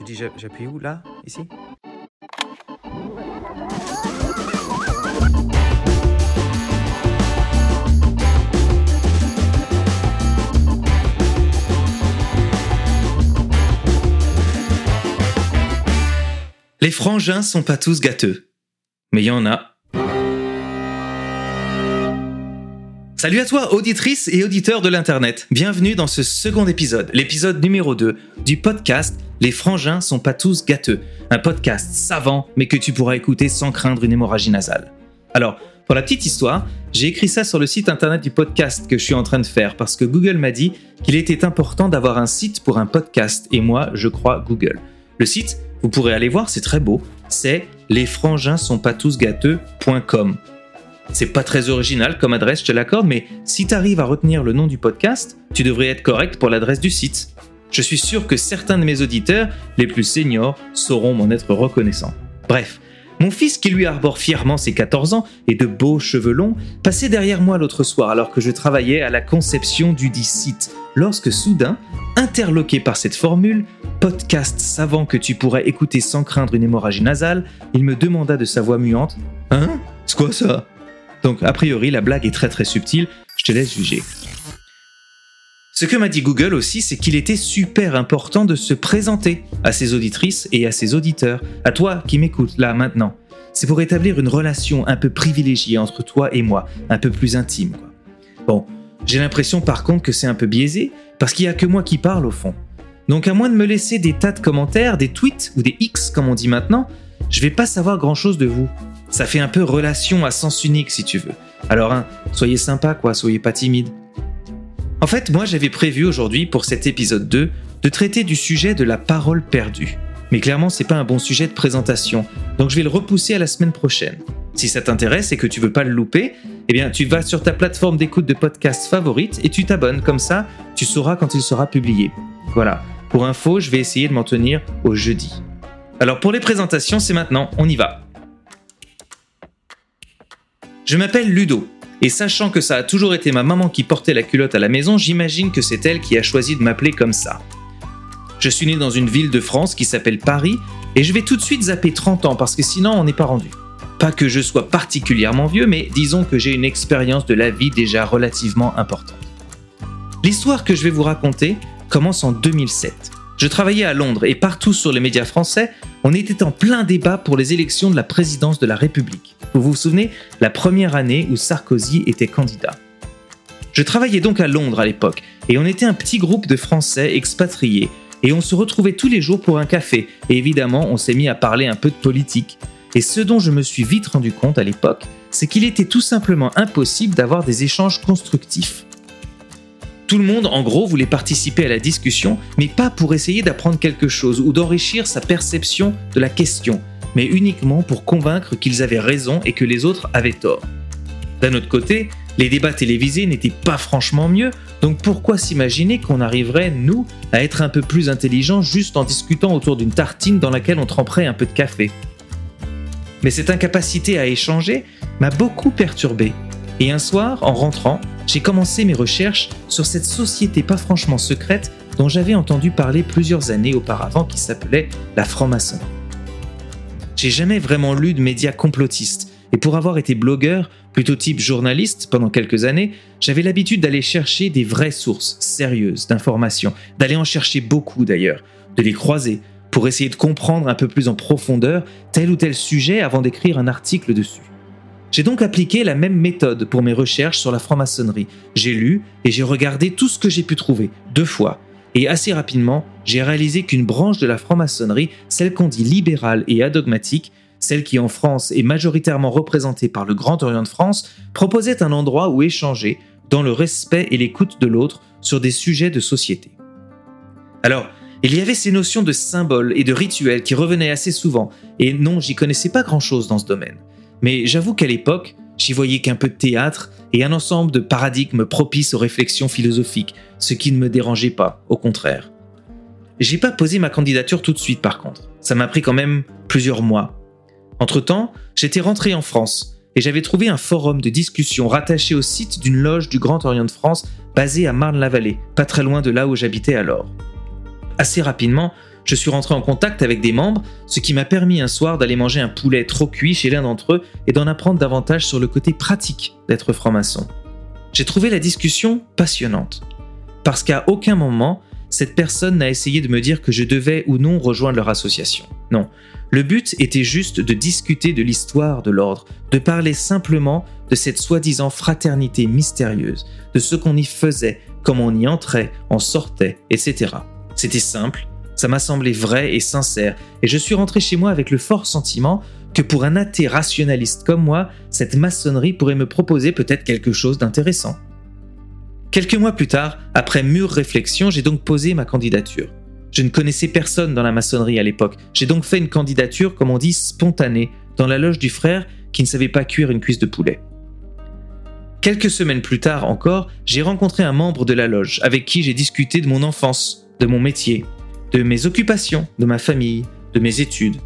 Tu dis j'a- j'appuie où Là? Ici? Les frangins sont pas tous gâteux. Mais il y en a. Salut à toi, auditrice et auditeur de l'Internet. Bienvenue dans ce second épisode, l'épisode numéro 2 du podcast Les frangins sont pas tous gâteux. Un podcast savant, mais que tu pourras écouter sans craindre une hémorragie nasale. Alors, pour la petite histoire, j'ai écrit ça sur le site internet du podcast que je suis en train de faire parce que Google m'a dit qu'il était important d'avoir un site pour un podcast et moi, je crois Google. Le site, vous pourrez aller voir, c'est très beau, c'est lesfranginssontpastousgâteux.com. C'est pas très original comme adresse, je te l'accorde, mais si tu arrives à retenir le nom du podcast, tu devrais être correct pour l'adresse du site. Je suis sûr que certains de mes auditeurs, les plus seniors, sauront m'en être reconnaissants. Bref, mon fils qui lui arbore fièrement ses 14 ans et de beaux cheveux longs, passait derrière moi l'autre soir alors que je travaillais à la conception du dit site, lorsque soudain, interloqué par cette formule, podcast savant que tu pourrais écouter sans craindre une hémorragie nasale, il me demanda de sa voix muante Hein? C'est quoi ça? Donc, a priori, la blague est très très subtile, je te laisse juger. Ce que m'a dit Google aussi, c'est qu'il était super important de se présenter à ses auditrices et à ses auditeurs, à toi qui m'écoutes là maintenant. C'est pour établir une relation un peu privilégiée entre toi et moi, un peu plus intime. Bon, j'ai l'impression par contre que c'est un peu biaisé, parce qu'il n'y a que moi qui parle au fond. Donc à moins de me laisser des tas de commentaires, des tweets ou des X comme on dit maintenant, je vais pas savoir grand chose de vous. Ça fait un peu relation à sens unique si tu veux. Alors hein, soyez sympa quoi, soyez pas timide. En fait, moi j'avais prévu aujourd'hui pour cet épisode 2 de traiter du sujet de la parole perdue. Mais clairement, c'est pas un bon sujet de présentation, donc je vais le repousser à la semaine prochaine. Si ça t'intéresse et que tu veux pas le louper, eh bien tu vas sur ta plateforme d'écoute de podcast favorite et tu t'abonnes comme ça, tu sauras quand il sera publié. Voilà. Pour info, je vais essayer de m'en tenir au jeudi. Alors pour les présentations, c'est maintenant, on y va. Je m'appelle Ludo, et sachant que ça a toujours été ma maman qui portait la culotte à la maison, j'imagine que c'est elle qui a choisi de m'appeler comme ça. Je suis né dans une ville de France qui s'appelle Paris, et je vais tout de suite zapper 30 ans parce que sinon on n'est pas rendu. Pas que je sois particulièrement vieux, mais disons que j'ai une expérience de la vie déjà relativement importante. L'histoire que je vais vous raconter commence en 2007. Je travaillais à Londres et partout sur les médias français, on était en plein débat pour les élections de la présidence de la République. Vous vous souvenez, la première année où Sarkozy était candidat. Je travaillais donc à Londres à l'époque, et on était un petit groupe de Français expatriés, et on se retrouvait tous les jours pour un café, et évidemment on s'est mis à parler un peu de politique. Et ce dont je me suis vite rendu compte à l'époque, c'est qu'il était tout simplement impossible d'avoir des échanges constructifs. Tout le monde, en gros, voulait participer à la discussion, mais pas pour essayer d'apprendre quelque chose ou d'enrichir sa perception de la question, mais uniquement pour convaincre qu'ils avaient raison et que les autres avaient tort. D'un autre côté, les débats télévisés n'étaient pas franchement mieux, donc pourquoi s'imaginer qu'on arriverait, nous, à être un peu plus intelligents juste en discutant autour d'une tartine dans laquelle on tremperait un peu de café? Mais cette incapacité à échanger m'a beaucoup perturbé. Et un soir, en rentrant, j'ai commencé mes recherches sur cette société pas franchement secrète dont j'avais entendu parler plusieurs années auparavant qui s'appelait la franc-maçonnerie. J'ai jamais vraiment lu de médias complotistes, et pour avoir été blogueur, plutôt type journaliste pendant quelques années, j'avais l'habitude d'aller chercher des vraies sources sérieuses d'informations, d'aller en chercher beaucoup d'ailleurs, de les croiser, pour essayer de comprendre un peu plus en profondeur tel ou tel sujet avant d'écrire un article dessus. J'ai donc appliqué la même méthode pour mes recherches sur la franc-maçonnerie. J'ai lu et j'ai regardé tout ce que j'ai pu trouver, deux fois. Et assez rapidement, j'ai réalisé qu'une branche de la franc-maçonnerie, celle qu'on dit libérale et adogmatique, celle qui en France est majoritairement représentée par le Grand Orient de France, proposait un endroit où échanger, dans le respect et l'écoute de l'autre, sur des sujets de société. Alors, il y avait ces notions de symboles et de rituels qui revenaient assez souvent, et non, j'y connaissais pas grand-chose dans ce domaine. Mais j'avoue qu'à l'époque, j'y voyais qu'un peu de théâtre et un ensemble de paradigmes propices aux réflexions philosophiques, ce qui ne me dérangeait pas, au contraire. J'ai pas posé ma candidature tout de suite par contre, ça m'a pris quand même plusieurs mois. Entre-temps, j'étais rentré en France et j'avais trouvé un forum de discussion rattaché au site d'une loge du Grand Orient de France basée à Marne-la-Vallée, pas très loin de là où j'habitais alors. Assez rapidement, je suis rentré en contact avec des membres, ce qui m'a permis un soir d'aller manger un poulet trop cuit chez l'un d'entre eux et d'en apprendre davantage sur le côté pratique d'être franc-maçon. J'ai trouvé la discussion passionnante, parce qu'à aucun moment, cette personne n'a essayé de me dire que je devais ou non rejoindre leur association. Non, le but était juste de discuter de l'histoire de l'ordre, de parler simplement de cette soi-disant fraternité mystérieuse, de ce qu'on y faisait, comment on y entrait, en sortait, etc. C'était simple, ça m'a semblé vrai et sincère, et je suis rentré chez moi avec le fort sentiment que pour un athée rationaliste comme moi, cette maçonnerie pourrait me proposer peut-être quelque chose d'intéressant. Quelques mois plus tard, après mûre réflexion, j'ai donc posé ma candidature. Je ne connaissais personne dans la maçonnerie à l'époque, j'ai donc fait une candidature, comme on dit, spontanée, dans la loge du frère qui ne savait pas cuire une cuisse de poulet. Quelques semaines plus tard encore, j'ai rencontré un membre de la loge avec qui j'ai discuté de mon enfance, de mon métier, de mes occupations, de ma famille, de mes études.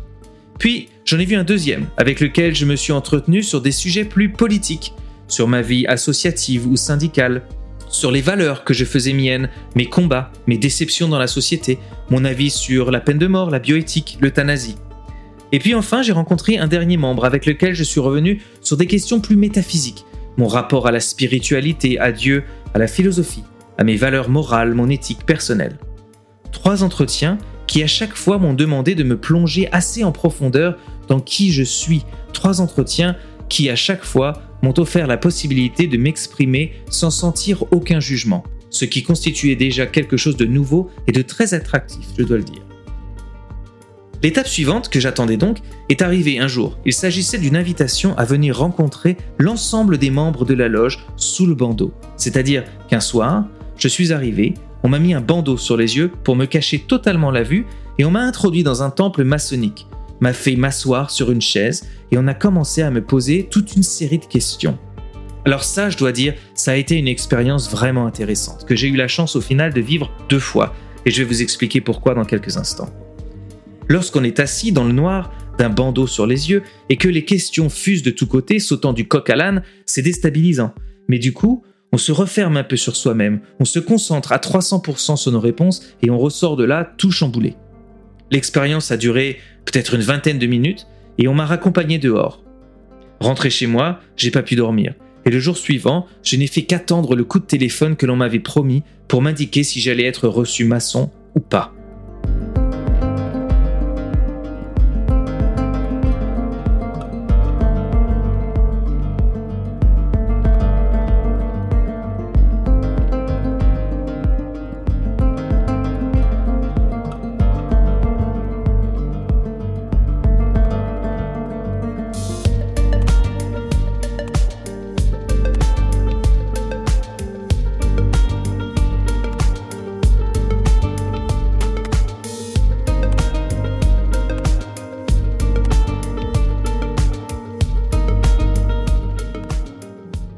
Puis, j'en ai vu un deuxième, avec lequel je me suis entretenu sur des sujets plus politiques, sur ma vie associative ou syndicale, sur les valeurs que je faisais miennes, mes combats, mes déceptions dans la société, mon avis sur la peine de mort, la bioéthique, l'euthanasie. Et puis enfin, j'ai rencontré un dernier membre avec lequel je suis revenu sur des questions plus métaphysiques, mon rapport à la spiritualité, à Dieu, à la philosophie, à mes valeurs morales, mon éthique personnelle. Trois entretiens qui à chaque fois m'ont demandé de me plonger assez en profondeur dans qui je suis. Trois entretiens qui à chaque fois m'ont offert la possibilité de m'exprimer sans sentir aucun jugement, ce qui constituait déjà quelque chose de nouveau et de très attractif, je dois le dire. L'étape suivante, que j'attendais donc, est arrivée un jour. Il s'agissait d'une invitation à venir rencontrer l'ensemble des membres de la loge sous le bandeau. C'est-à-dire qu'un soir, je suis arrivé, on m'a mis un bandeau sur les yeux pour me cacher totalement la vue et on m'a introduit dans un temple maçonnique m'a fait m'asseoir sur une chaise et on a commencé à me poser toute une série de questions. Alors ça, je dois dire, ça a été une expérience vraiment intéressante, que j'ai eu la chance au final de vivre deux fois, et je vais vous expliquer pourquoi dans quelques instants. Lorsqu'on est assis dans le noir, d'un bandeau sur les yeux, et que les questions fusent de tous côtés, sautant du coq à l'âne, c'est déstabilisant. Mais du coup, on se referme un peu sur soi-même, on se concentre à 300% sur nos réponses, et on ressort de là tout chamboulé. L'expérience a duré peut-être une vingtaine de minutes, et on m'a raccompagné dehors. Rentré chez moi, j'ai pas pu dormir. Et le jour suivant, je n'ai fait qu'attendre le coup de téléphone que l'on m'avait promis pour m'indiquer si j'allais être reçu maçon ou pas.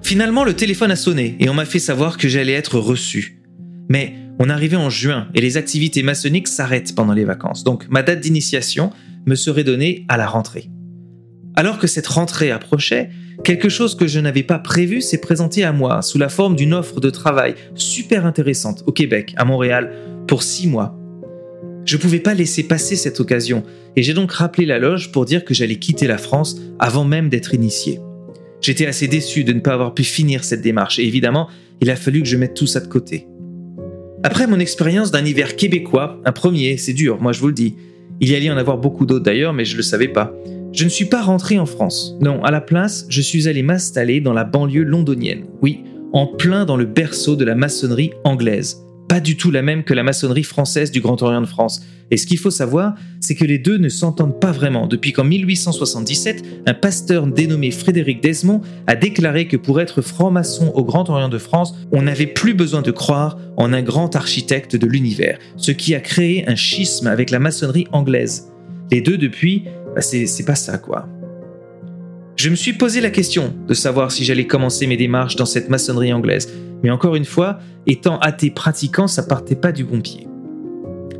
Finalement, le téléphone a sonné et on m'a fait savoir que j'allais être reçu. Mais on arrivait en juin et les activités maçonniques s'arrêtent pendant les vacances, donc ma date d'initiation me serait donnée à la rentrée. Alors que cette rentrée approchait, quelque chose que je n'avais pas prévu s'est présenté à moi sous la forme d'une offre de travail super intéressante au Québec, à Montréal, pour six mois. Je ne pouvais pas laisser passer cette occasion et j'ai donc rappelé la loge pour dire que j'allais quitter la France avant même d'être initié. J'étais assez déçu de ne pas avoir pu finir cette démarche et évidemment, il a fallu que je mette tout ça de côté. Après mon expérience d'un hiver québécois, un premier, c'est dur, moi je vous le dis. Il y allait en avoir beaucoup d'autres d'ailleurs, mais je ne le savais pas. Je ne suis pas rentré en France. Non, à la place, je suis allé m'installer dans la banlieue londonienne. Oui, en plein dans le berceau de la maçonnerie anglaise pas du tout la même que la maçonnerie française du Grand Orient de France. Et ce qu'il faut savoir, c'est que les deux ne s'entendent pas vraiment depuis qu'en 1877, un pasteur dénommé Frédéric Desmond a déclaré que pour être franc-maçon au Grand Orient de France, on n'avait plus besoin de croire en un grand architecte de l'univers, ce qui a créé un schisme avec la maçonnerie anglaise. Les deux depuis, bah, c'est pas ça quoi. Je me suis posé la question de savoir si j'allais commencer mes démarches dans cette maçonnerie anglaise, mais encore une fois, étant athée pratiquant, ça partait pas du bon pied.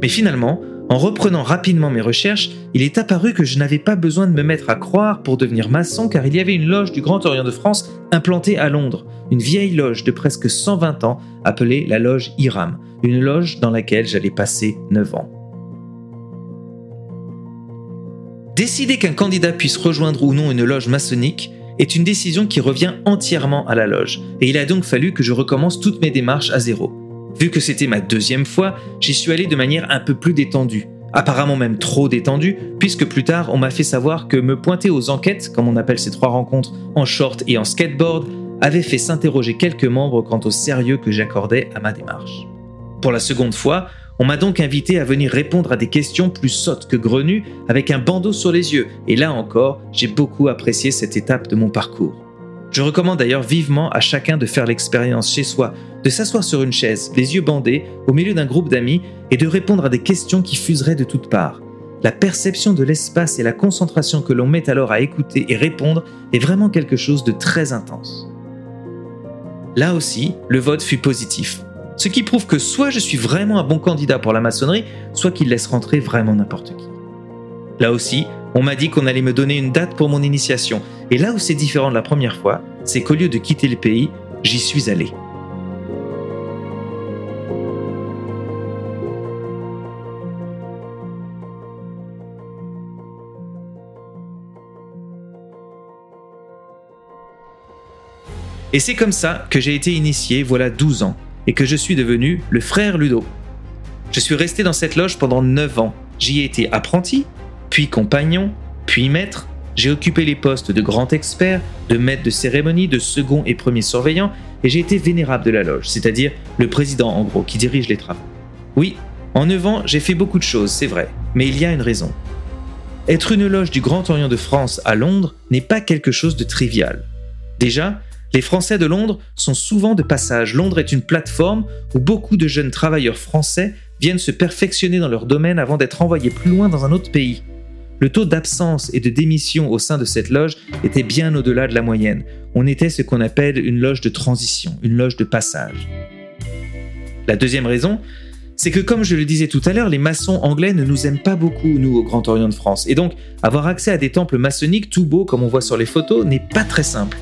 Mais finalement, en reprenant rapidement mes recherches, il est apparu que je n'avais pas besoin de me mettre à croire pour devenir maçon car il y avait une loge du Grand Orient de France implantée à Londres, une vieille loge de presque 120 ans appelée la loge Hiram, une loge dans laquelle j'allais passer 9 ans. Décider qu'un candidat puisse rejoindre ou non une loge maçonnique est une décision qui revient entièrement à la loge, et il a donc fallu que je recommence toutes mes démarches à zéro. Vu que c'était ma deuxième fois, j'y suis allé de manière un peu plus détendue, apparemment même trop détendue, puisque plus tard on m'a fait savoir que me pointer aux enquêtes, comme on appelle ces trois rencontres, en short et en skateboard, avait fait s'interroger quelques membres quant au sérieux que j'accordais à ma démarche. Pour la seconde fois, on m'a donc invité à venir répondre à des questions plus sottes que grenues avec un bandeau sur les yeux, et là encore, j'ai beaucoup apprécié cette étape de mon parcours. Je recommande d'ailleurs vivement à chacun de faire l'expérience chez soi, de s'asseoir sur une chaise, les yeux bandés, au milieu d'un groupe d'amis, et de répondre à des questions qui fuseraient de toutes parts. La perception de l'espace et la concentration que l'on met alors à écouter et répondre est vraiment quelque chose de très intense. Là aussi, le vote fut positif. Ce qui prouve que soit je suis vraiment un bon candidat pour la maçonnerie, soit qu'il laisse rentrer vraiment n'importe qui. Là aussi, on m'a dit qu'on allait me donner une date pour mon initiation. Et là où c'est différent de la première fois, c'est qu'au lieu de quitter le pays, j'y suis allé. Et c'est comme ça que j'ai été initié voilà 12 ans et que je suis devenu le frère Ludo. Je suis resté dans cette loge pendant 9 ans. J'y ai été apprenti, puis compagnon, puis maître. J'ai occupé les postes de grand expert, de maître de cérémonie, de second et premier surveillant, et j'ai été vénérable de la loge, c'est-à-dire le président en gros qui dirige les travaux. Oui, en 9 ans, j'ai fait beaucoup de choses, c'est vrai, mais il y a une raison. Être une loge du Grand Orient de France à Londres n'est pas quelque chose de trivial. Déjà, les Français de Londres sont souvent de passage. Londres est une plateforme où beaucoup de jeunes travailleurs français viennent se perfectionner dans leur domaine avant d'être envoyés plus loin dans un autre pays. Le taux d'absence et de démission au sein de cette loge était bien au-delà de la moyenne. On était ce qu'on appelle une loge de transition, une loge de passage. La deuxième raison, c'est que comme je le disais tout à l'heure, les maçons anglais ne nous aiment pas beaucoup, nous, au Grand Orient de France. Et donc, avoir accès à des temples maçonniques tout beaux, comme on voit sur les photos, n'est pas très simple.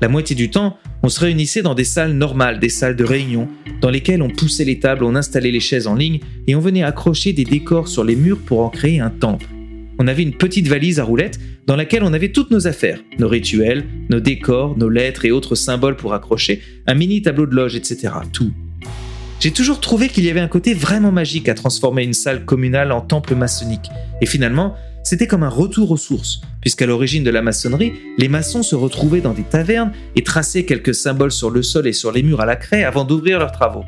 La moitié du temps, on se réunissait dans des salles normales, des salles de réunion, dans lesquelles on poussait les tables, on installait les chaises en ligne et on venait accrocher des décors sur les murs pour en créer un temple. On avait une petite valise à roulettes dans laquelle on avait toutes nos affaires, nos rituels, nos décors, nos lettres et autres symboles pour accrocher, un mini tableau de loge, etc. Tout. J'ai toujours trouvé qu'il y avait un côté vraiment magique à transformer une salle communale en temple maçonnique. Et finalement, c'était comme un retour aux sources, puisqu'à l'origine de la maçonnerie, les maçons se retrouvaient dans des tavernes et traçaient quelques symboles sur le sol et sur les murs à la craie avant d'ouvrir leurs travaux.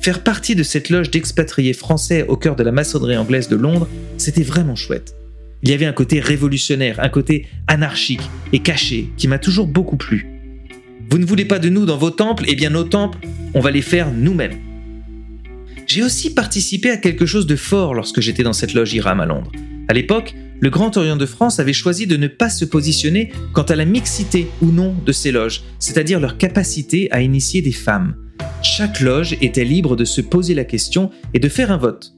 Faire partie de cette loge d'expatriés français au cœur de la maçonnerie anglaise de Londres, c'était vraiment chouette. Il y avait un côté révolutionnaire, un côté anarchique et caché qui m'a toujours beaucoup plu. Vous ne voulez pas de nous dans vos temples? Eh bien nos temples, on va les faire nous-mêmes. J'ai aussi participé à quelque chose de fort lorsque j'étais dans cette loge IRAM à Londres. À l'époque, le Grand Orient de France avait choisi de ne pas se positionner quant à la mixité ou non de ces loges, c'est-à-dire leur capacité à initier des femmes. Chaque loge était libre de se poser la question et de faire un vote.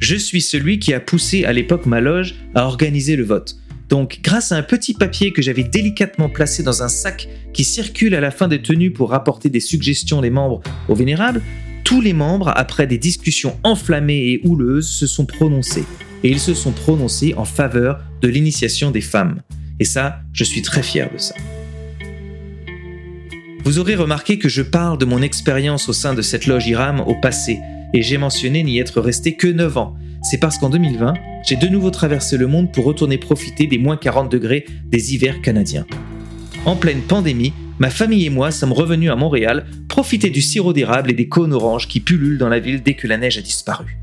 Je suis celui qui a poussé à l'époque ma loge à organiser le vote. Donc, grâce à un petit papier que j'avais délicatement placé dans un sac qui circule à la fin des tenues pour rapporter des suggestions des membres aux vénérables, tous les membres, après des discussions enflammées et houleuses, se sont prononcés. Et ils se sont prononcés en faveur de l'initiation des femmes. Et ça, je suis très fier de ça. Vous aurez remarqué que je parle de mon expérience au sein de cette loge IRAM au passé, et j'ai mentionné n'y être resté que 9 ans. C'est parce qu'en 2020, j'ai de nouveau traversé le monde pour retourner profiter des moins 40 degrés des hivers canadiens. En pleine pandémie, ma famille et moi sommes revenus à Montréal profiter du sirop d'érable et des cônes oranges qui pullulent dans la ville dès que la neige a disparu.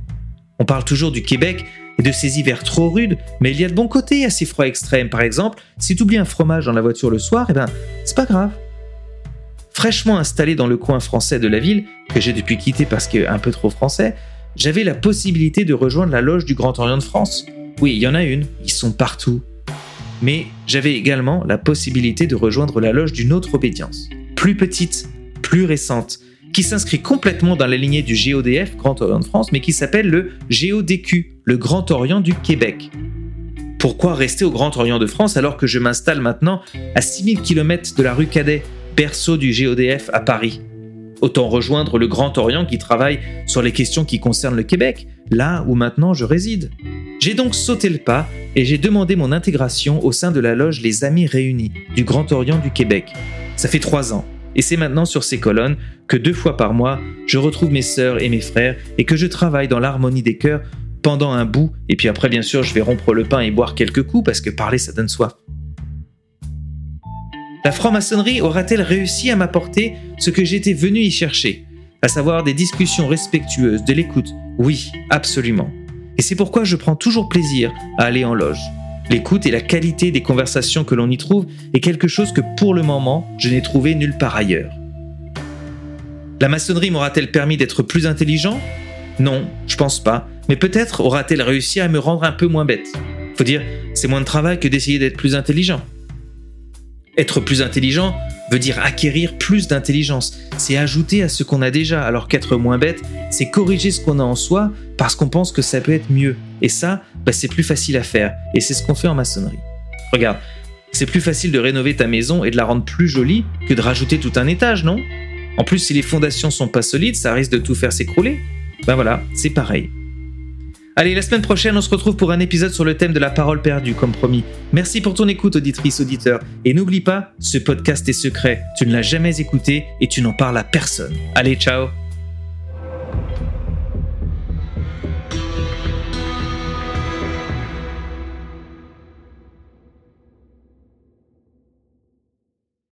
On parle toujours du Québec et de ses hivers trop rudes, mais il y a de bons côtés à ces froids extrêmes. Par exemple, si tu oublies un fromage dans la voiture le soir, eh ben, c'est pas grave. Fraîchement installé dans le coin français de la ville, que j'ai depuis quitté parce que un peu trop français, j'avais la possibilité de rejoindre la loge du Grand Orient de France. Oui, il y en a une, ils sont partout, mais j'avais également la possibilité de rejoindre la loge d'une autre obédience, plus petite, plus récente, qui s'inscrit complètement dans la lignée du GODF, Grand Orient de France, mais qui s'appelle le GODQ, le Grand Orient du Québec. Pourquoi rester au Grand Orient de France alors que je m'installe maintenant à 6000 km de la rue Cadet, berceau du GODF à Paris? Autant rejoindre le Grand Orient qui travaille sur les questions qui concernent le Québec, là où maintenant je réside. J'ai donc sauté le pas et j'ai demandé mon intégration au sein de la loge Les Amis Réunis du Grand Orient du Québec. Ça fait trois ans, et c'est maintenant sur ces colonnes que deux fois par mois, je retrouve mes sœurs et mes frères et que je travaille dans l'harmonie des cœurs pendant un bout, et puis après bien sûr je vais rompre le pain et boire quelques coups parce que parler ça donne soif. La franc-maçonnerie aura-t-elle réussi à m'apporter ce que j'étais venu y chercher, à savoir des discussions respectueuses, de l'écoute? Oui, absolument. Et c'est pourquoi je prends toujours plaisir à aller en loge. L'écoute et la qualité des conversations que l'on y trouve est quelque chose que pour le moment, je n'ai trouvé nulle part ailleurs. La maçonnerie m'aura-t-elle permis d'être plus intelligent? Non, je pense pas, mais peut-être aura-t-elle réussi à me rendre un peu moins bête. Faut dire, c'est moins de travail que d'essayer d'être plus intelligent. Être plus intelligent veut dire acquérir plus d'intelligence. C'est ajouter à ce qu'on a déjà, alors qu'être moins bête, c'est corriger ce qu'on a en soi parce qu'on pense que ça peut être mieux. Et ça, bah, c'est plus facile à faire. Et c'est ce qu'on fait en maçonnerie. Regarde, c'est plus facile de rénover ta maison et de la rendre plus jolie que de rajouter tout un étage, non? En plus, si les fondations sont pas solides, ça risque de tout faire s'écrouler. Ben voilà, c'est pareil. Allez, la semaine prochaine, on se retrouve pour un épisode sur le thème de la parole perdue, comme promis. Merci pour ton écoute, auditrice, auditeur. Et n'oublie pas, ce podcast est secret. Tu ne l'as jamais écouté et tu n'en parles à personne. Allez, ciao